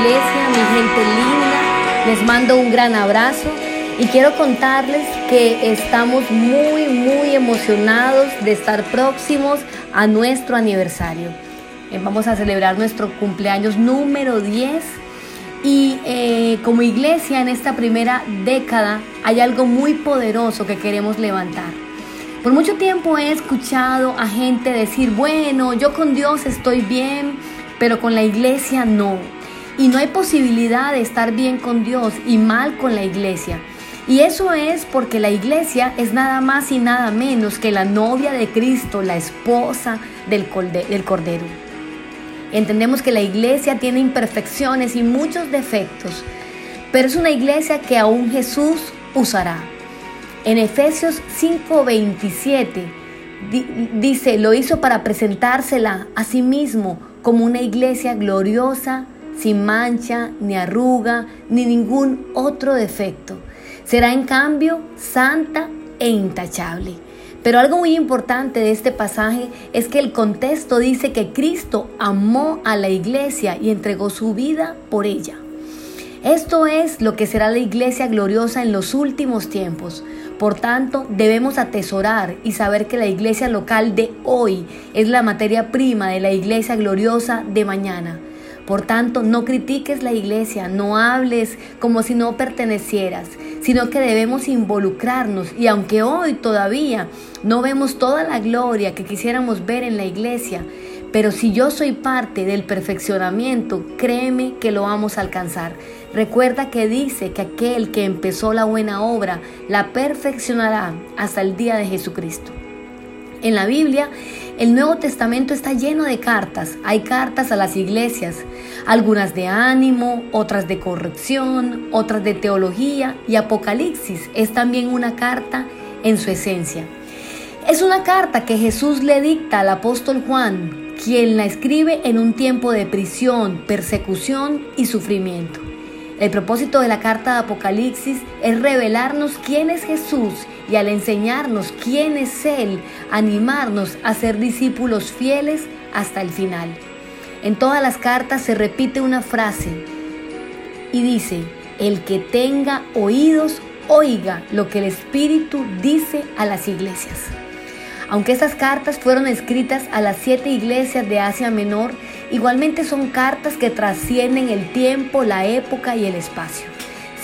iglesia, mi gente linda. Les mando un gran abrazo y quiero contarles que estamos muy, muy emocionados de estar próximos a nuestro aniversario. Eh, vamos a celebrar nuestro cumpleaños número 10 y eh, como iglesia en esta primera década hay algo muy poderoso que queremos levantar. Por mucho tiempo he escuchado a gente decir, bueno, yo con Dios estoy bien, pero con la iglesia no. Y no hay posibilidad de estar bien con Dios y mal con la iglesia. Y eso es porque la iglesia es nada más y nada menos que la novia de Cristo, la esposa del Cordero. Entendemos que la iglesia tiene imperfecciones y muchos defectos, pero es una iglesia que aún Jesús usará. En Efesios 5:27 dice, lo hizo para presentársela a sí mismo como una iglesia gloriosa, sin mancha, ni arruga, ni ningún otro defecto. Será en cambio santa e intachable. Pero algo muy importante de este pasaje es que el contexto dice que Cristo amó a la iglesia y entregó su vida por ella. Esto es lo que será la iglesia gloriosa en los últimos tiempos. Por tanto, debemos atesorar y saber que la iglesia local de hoy es la materia prima de la iglesia gloriosa de mañana. Por tanto, no critiques la iglesia, no hables como si no pertenecieras, sino que debemos involucrarnos y aunque hoy todavía no vemos toda la gloria que quisiéramos ver en la iglesia, pero si yo soy parte del perfeccionamiento, créeme que lo vamos a alcanzar. Recuerda que dice que aquel que empezó la buena obra la perfeccionará hasta el día de Jesucristo. En la Biblia, el Nuevo Testamento está lleno de cartas. Hay cartas a las iglesias, algunas de ánimo, otras de corrección, otras de teología y Apocalipsis es también una carta en su esencia. Es una carta que Jesús le dicta al apóstol Juan quien la escribe en un tiempo de prisión, persecución y sufrimiento. El propósito de la carta de Apocalipsis es revelarnos quién es Jesús y al enseñarnos quién es Él, animarnos a ser discípulos fieles hasta el final. En todas las cartas se repite una frase y dice, el que tenga oídos, oiga lo que el Espíritu dice a las iglesias. Aunque estas cartas fueron escritas a las siete iglesias de Asia Menor, igualmente son cartas que trascienden el tiempo, la época y el espacio.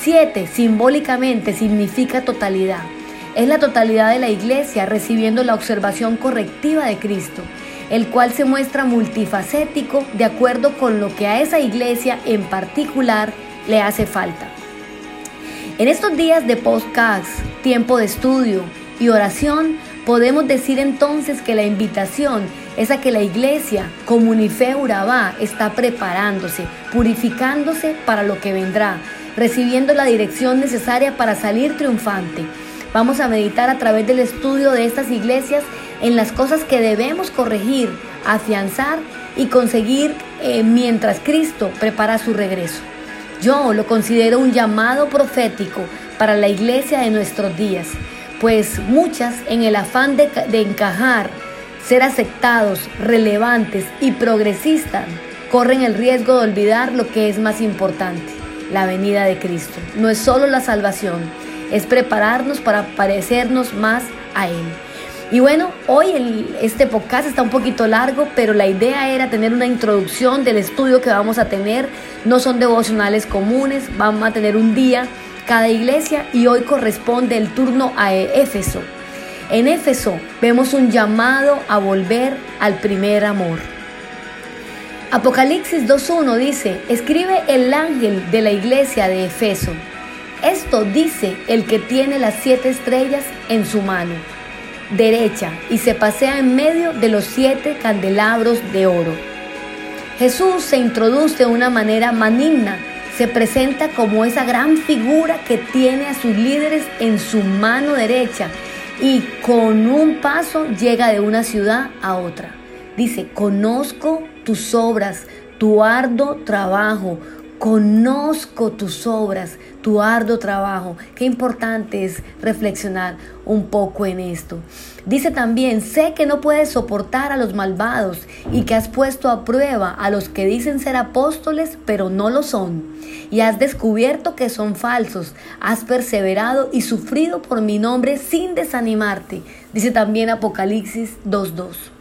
Siete simbólicamente significa totalidad. Es la totalidad de la iglesia recibiendo la observación correctiva de Cristo, el cual se muestra multifacético de acuerdo con lo que a esa iglesia en particular le hace falta. En estos días de podcast, tiempo de estudio y oración, Podemos decir entonces que la invitación es a que la iglesia, Comunife Urabá, está preparándose, purificándose para lo que vendrá, recibiendo la dirección necesaria para salir triunfante. Vamos a meditar a través del estudio de estas iglesias en las cosas que debemos corregir, afianzar y conseguir eh, mientras Cristo prepara su regreso. Yo lo considero un llamado profético para la iglesia de nuestros días pues muchas en el afán de, encajar, ser aceptados, relevantes y progresistas, corren el riesgo de olvidar lo que es más importante, la venida de Cristo. No es solo la salvación, es prepararnos para parecernos más a Él. Y bueno, hoy este podcast está un poquito largo, pero la idea era tener una introducción del estudio que vamos a tener. No son devocionales comunes, vamos a tener un día cada iglesia y hoy corresponde el turno a Éfeso. En Éfeso vemos un llamado a volver al primer amor. Apocalipsis 2.1 dice, escribe el ángel de la iglesia de Efeso. Esto dice el que tiene las siete estrellas en su mano derecha y se pasea en medio de los siete candelabros de oro. Jesús se introduce de una manera maligna se presenta como esa gran figura que tiene a sus líderes en su mano derecha y con un paso llega de una ciudad a otra. Dice, conozco tus obras, tu arduo trabajo, Conozco tus obras, tu arduo trabajo. Qué importante es reflexionar un poco en esto. Dice también, sé que no puedes soportar a los malvados y que has puesto a prueba a los que dicen ser apóstoles, pero no lo son. Y has descubierto que son falsos. Has perseverado y sufrido por mi nombre sin desanimarte. Dice también Apocalipsis 2.2.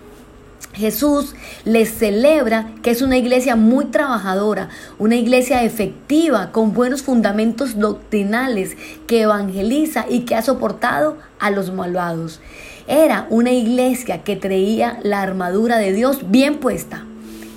Jesús les celebra que es una iglesia muy trabajadora, una iglesia efectiva, con buenos fundamentos doctrinales, que evangeliza y que ha soportado a los malvados. Era una iglesia que traía la armadura de Dios bien puesta.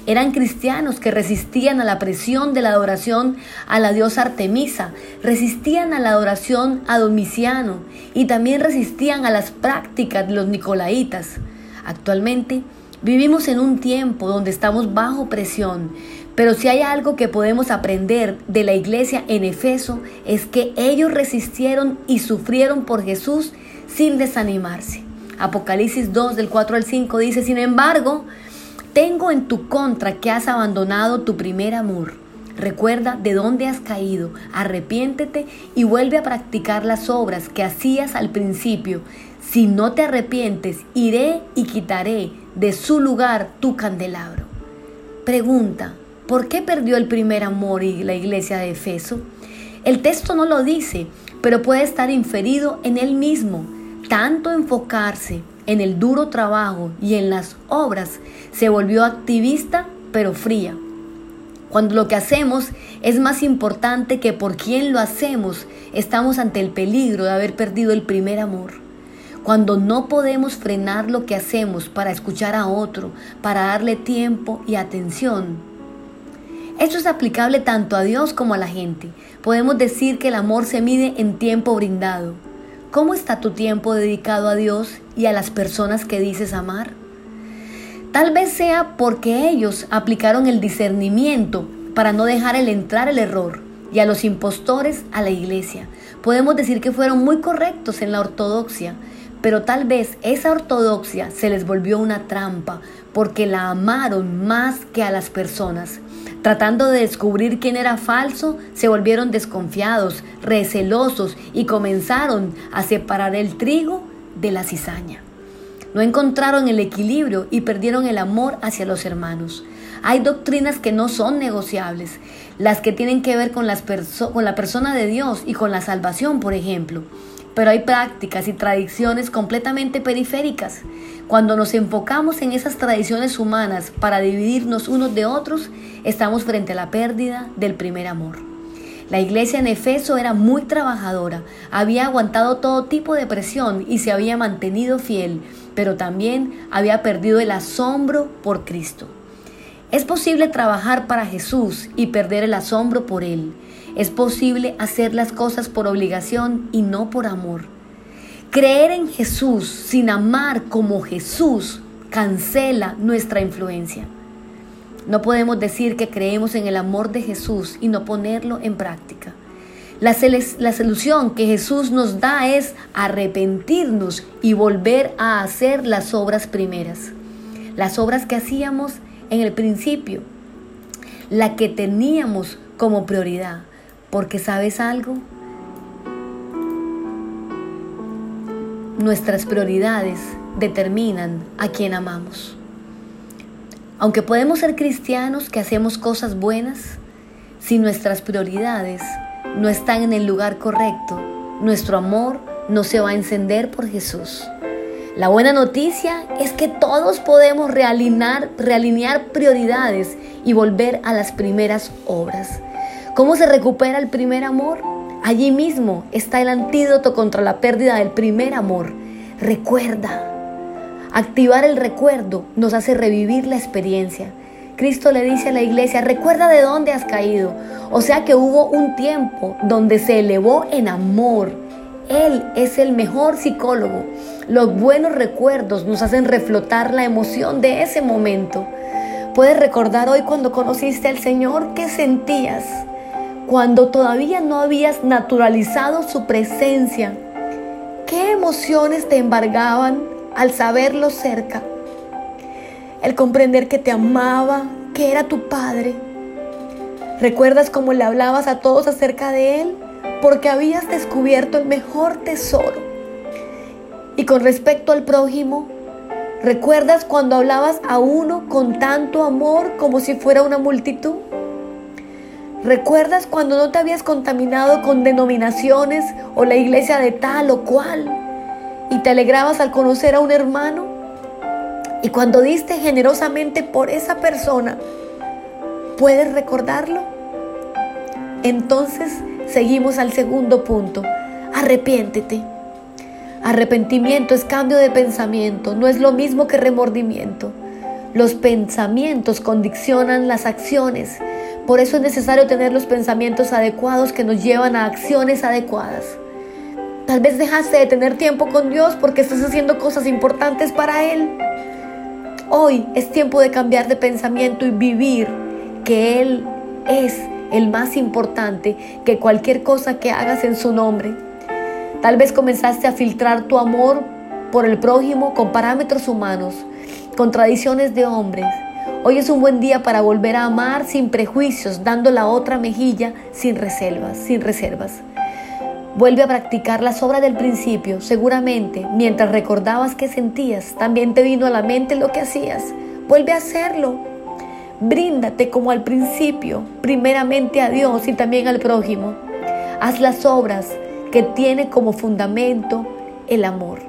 Eran cristianos que resistían a la presión de la adoración a la diosa Artemisa, resistían a la adoración a Domiciano y también resistían a las prácticas de los nicolaitas. Actualmente, Vivimos en un tiempo donde estamos bajo presión, pero si hay algo que podemos aprender de la iglesia en Efeso es que ellos resistieron y sufrieron por Jesús sin desanimarse. Apocalipsis 2 del 4 al 5 dice, sin embargo, tengo en tu contra que has abandonado tu primer amor. Recuerda de dónde has caído, arrepiéntete y vuelve a practicar las obras que hacías al principio. Si no te arrepientes, iré y quitaré de su lugar tu candelabro. Pregunta, ¿por qué perdió el primer amor y la iglesia de Efeso? El texto no lo dice, pero puede estar inferido en él mismo. Tanto enfocarse en el duro trabajo y en las obras se volvió activista pero fría. Cuando lo que hacemos es más importante que por quién lo hacemos, estamos ante el peligro de haber perdido el primer amor cuando no podemos frenar lo que hacemos para escuchar a otro, para darle tiempo y atención. Esto es aplicable tanto a Dios como a la gente. Podemos decir que el amor se mide en tiempo brindado. ¿Cómo está tu tiempo dedicado a Dios y a las personas que dices amar? Tal vez sea porque ellos aplicaron el discernimiento para no dejar el entrar el error y a los impostores a la iglesia. Podemos decir que fueron muy correctos en la ortodoxia, pero tal vez esa ortodoxia se les volvió una trampa porque la amaron más que a las personas. Tratando de descubrir quién era falso, se volvieron desconfiados, recelosos y comenzaron a separar el trigo de la cizaña. No encontraron el equilibrio y perdieron el amor hacia los hermanos. Hay doctrinas que no son negociables, las que tienen que ver con, las con la persona de Dios y con la salvación, por ejemplo pero hay prácticas y tradiciones completamente periféricas. Cuando nos enfocamos en esas tradiciones humanas para dividirnos unos de otros, estamos frente a la pérdida del primer amor. La iglesia en Efeso era muy trabajadora, había aguantado todo tipo de presión y se había mantenido fiel, pero también había perdido el asombro por Cristo. Es posible trabajar para Jesús y perder el asombro por Él. Es posible hacer las cosas por obligación y no por amor. Creer en Jesús sin amar como Jesús cancela nuestra influencia. No podemos decir que creemos en el amor de Jesús y no ponerlo en práctica. La, la, solución que Jesús nos da es arrepentirnos y volver a hacer las obras primeras. Las obras que hacíamos en el principio, la que teníamos como prioridad. Porque sabes algo, nuestras prioridades determinan a quien amamos. Aunque podemos ser cristianos que hacemos cosas buenas, si nuestras prioridades no están en el lugar correcto, nuestro amor no se va a encender por Jesús. La buena noticia es que todos podemos realinear, realinear prioridades y volver a las primeras obras. ¿Cómo se recupera el primer amor? Allí mismo está el antídoto contra la pérdida del primer amor. Recuerda. Activar el recuerdo nos hace revivir la experiencia. Cristo le dice a la iglesia, recuerda de dónde has caído. O sea que hubo un tiempo donde se elevó en amor. Él es el mejor psicólogo. Los buenos recuerdos nos hacen reflotar la emoción de ese momento. Puedes recordar hoy cuando conociste al Señor qué sentías cuando todavía no habías naturalizado su presencia, ¿qué emociones te embargaban al saberlo cerca? El comprender que te amaba, que era tu Padre. ¿Recuerdas cómo le hablabas a todos acerca de Él? Porque habías descubierto el mejor tesoro. Y con respecto al prójimo, ¿recuerdas cuando hablabas a uno con tanto amor como si fuera una multitud? ¿Recuerdas cuando no te habías contaminado con denominaciones o la iglesia de tal o cual y te alegrabas al conocer a un hermano? Y cuando diste generosamente por esa persona, ¿puedes recordarlo? Entonces seguimos al segundo punto. Arrepiéntete. Arrepentimiento es cambio de pensamiento, no es lo mismo que remordimiento. Los pensamientos condicionan las acciones por eso es necesario tener los pensamientos adecuados que nos llevan a acciones adecuadas. Tal vez dejaste de tener tiempo con Dios porque estás haciendo cosas importantes para Él. Hoy es tiempo de cambiar de pensamiento y vivir que Él es el más importante que cualquier cosa que hagas en su nombre. Tal vez comenzaste a filtrar tu amor por el prójimo con parámetros humanos, con tradiciones de hombres Hoy es un buen día para volver a amar sin prejuicios, dando la otra mejilla sin reservas, sin reservas. Vuelve a practicar las obras del principio. Seguramente, mientras recordabas que sentías, también te vino a la mente lo que hacías. Vuelve a hacerlo. Bríndate como al principio, primeramente a Dios y también al prójimo. Haz las obras que tiene como fundamento el amor.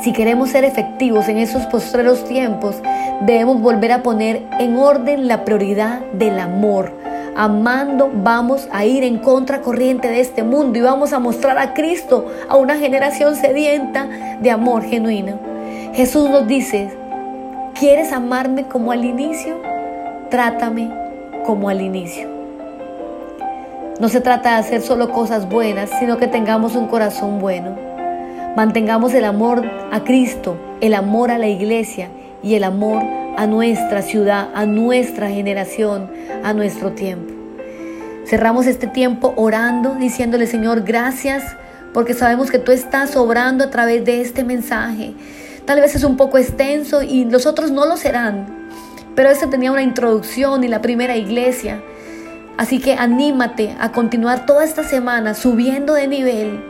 Si queremos ser efectivos en esos postreros tiempos, debemos volver a poner en orden la prioridad del amor. Amando vamos a ir en contracorriente de este mundo y vamos a mostrar a Cristo a una generación sedienta de amor genuino. Jesús nos dice, ¿quieres amarme como al inicio? Trátame como al inicio. No se trata de hacer solo cosas buenas, sino que tengamos un corazón bueno. Mantengamos el amor a Cristo, el amor a la iglesia y el amor a nuestra ciudad, a nuestra generación, a nuestro tiempo. Cerramos este tiempo orando, diciéndole Señor, gracias porque sabemos que tú estás obrando a través de este mensaje. Tal vez es un poco extenso y los otros no lo serán, pero este tenía una introducción y la primera iglesia. Así que anímate a continuar toda esta semana subiendo de nivel,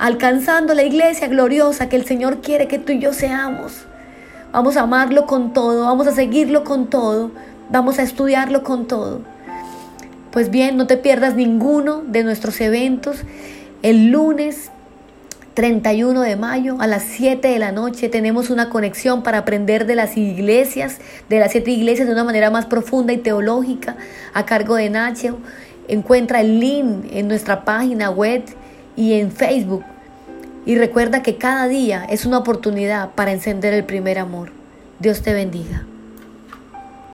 alcanzando la iglesia gloriosa que el Señor quiere que tú y yo seamos. Vamos a amarlo con todo, vamos a seguirlo con todo, vamos a estudiarlo con todo. Pues bien, no te pierdas ninguno de nuestros eventos. El lunes 31 de mayo a las 7 de la noche tenemos una conexión para aprender de las iglesias, de las siete iglesias de una manera más profunda y teológica a cargo de Nacho. Encuentra el link en nuestra página web y en Facebook y recuerda que cada día es una oportunidad para encender el primer amor. Dios te bendiga.